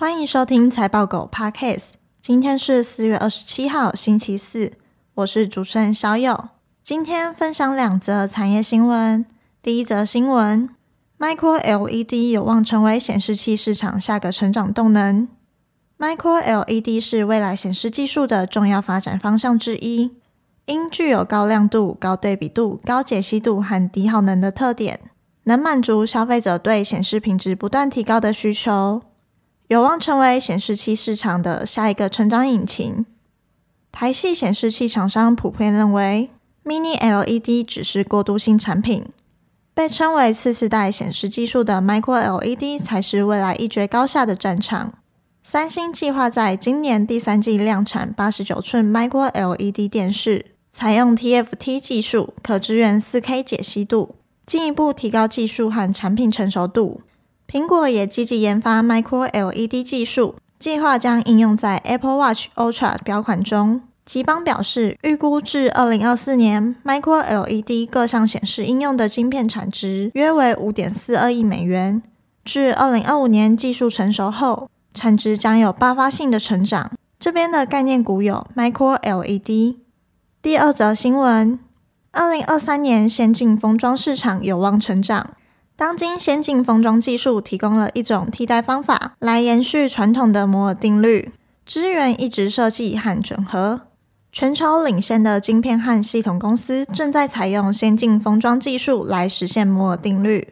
欢迎收听财报狗 Podcast。今天是四月二十七号，星期四。我是主持人小友。今天分享两则产业新闻。第一则新闻：Micro LED 有望成为显示器市场下个成长动能。Micro LED 是未来显示技术的重要发展方向之一，因具有高亮度、高对比度、高解析度和低耗能的特点。能满足消费者对显示品质不断提高的需求，有望成为显示器市场的下一个成长引擎。台系显示器厂商普遍认为，Mini LED 只是过渡性产品，被称为次世代显示技术的 Micro LED 才是未来一决高下的战场。三星计划在今年第三季量产八十九寸 Micro LED 电视，采用 TFT 技术，可支援四 K 解析度。进一步提高技术和产品成熟度。苹果也积极研发 Micro LED 技术，计划将应用在 Apple Watch Ultra 表款中。吉邦表示，预估至二零二四年，Micro LED 各项显示应用的晶片产值约为五点四二亿美元。至二零二五年技术成熟后，产值将有爆发性的成长。这边的概念股有 Micro LED。第二则新闻。二零二三年，先进封装市场有望成长。当今先进封装技术提供了一种替代方法，来延续传统的摩尔定律，支援一直设计和整合。全球领先的晶片和系统公司正在采用先进封装技术来实现摩尔定律。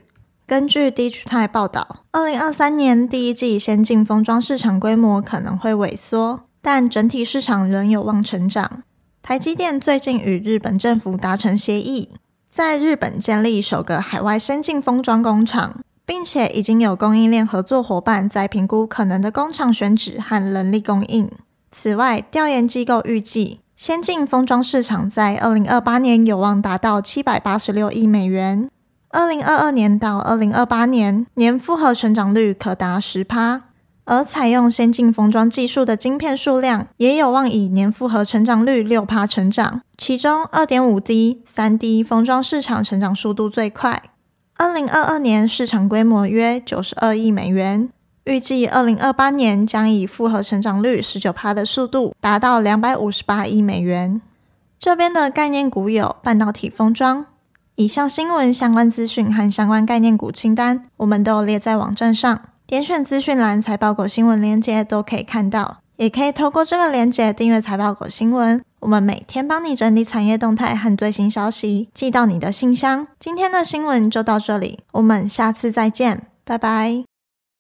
根据 Digitime 报道，二零二三年第一季先进封装市场规模可能会萎缩，但整体市场仍有望成长。台积电最近与日本政府达成协议，在日本建立首个海外先进封装工厂，并且已经有供应链合作伙伴在评估可能的工厂选址和人力供应。此外，调研机构预计，先进封装市场在二零二八年有望达到七百八十六亿美元，二零二二年到二零二八年年复合成长率可达十趴。而采用先进封装技术的晶片数量也有望以年复合成长率六趴成长，其中二点五 D、三 D 封装市场成长速度最快。二零二二年市场规模约九十二亿美元，预计二零二八年将以复合成长率十九趴的速度达到两百五十八亿美元。这边的概念股有半导体封装。以上新闻相关资讯和相关概念股清单，我们都列在网站上。点选资讯栏财报狗新闻链接都可以看到，也可以透过这个链接订阅财报狗新闻。我们每天帮你整理产业动态和最新消息，寄到你的信箱。今天的新闻就到这里，我们下次再见，拜拜。